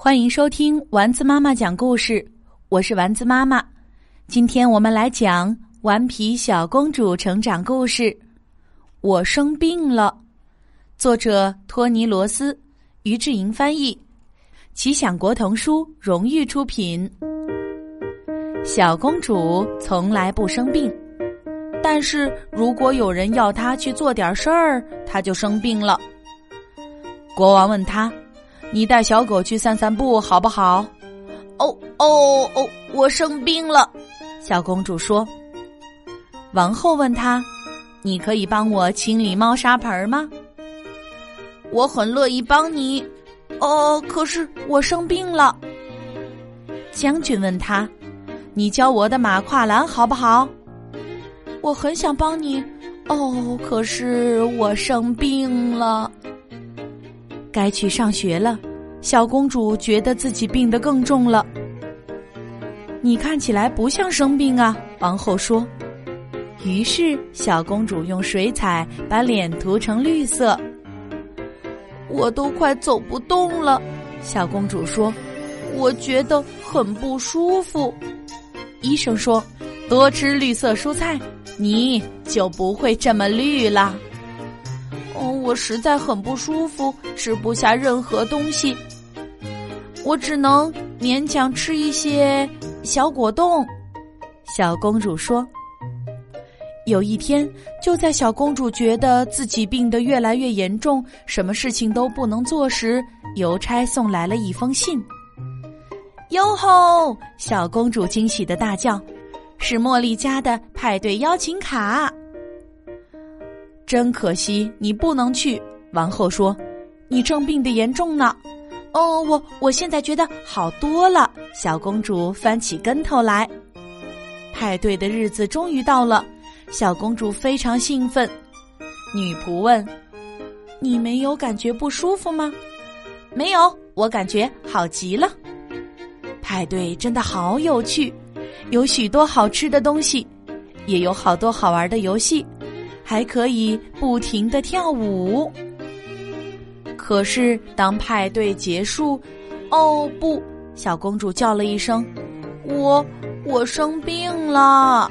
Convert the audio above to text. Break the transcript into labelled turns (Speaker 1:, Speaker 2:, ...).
Speaker 1: 欢迎收听丸子妈妈讲故事，我是丸子妈妈。今天我们来讲《顽皮小公主成长故事》。我生病了，作者托尼·罗斯，于志莹翻译，奇想国童书荣誉出品。小公主从来不生病，但是如果有人要她去做点事儿，她就生病了。国王问她。你带小狗去散散步好不好？
Speaker 2: 哦哦哦！我生病了，
Speaker 1: 小公主说。王后问她：“你可以帮我清理猫砂盆吗？”
Speaker 2: 我很乐意帮你。哦，可是我生病了。
Speaker 1: 将军问他：“你教我的马跨栏好不好？”
Speaker 2: 我很想帮你。哦，可是我生病了。
Speaker 1: 该去上学了，小公主觉得自己病得更重了。你看起来不像生病啊，王后说。于是小公主用水彩把脸涂成绿色。
Speaker 2: 我都快走不动了，小公主说，我觉得很不舒服。
Speaker 1: 医生说，多吃绿色蔬菜，你就不会这么绿了。
Speaker 2: 哦，我实在很不舒服，吃不下任何东西，我只能勉强吃一些小果冻。
Speaker 1: 小公主说：“有一天，就在小公主觉得自己病得越来越严重，什么事情都不能做时，邮差送来了一封信。哟吼！小公主惊喜的大叫：‘是茉莉家的派对邀请卡！’”真可惜，你不能去。王后说：“你正病得严重呢。”哦，我我现在觉得好多了。小公主翻起跟头来。派对的日子终于到了，小公主非常兴奋。女仆问：“你没有感觉不舒服吗？”“没有，我感觉好极了。”派对真的好有趣，有许多好吃的东西，也有好多好玩的游戏。还可以不停的跳舞。可是当派对结束，哦不！小公主叫了一声：“
Speaker 2: 我我生病了。”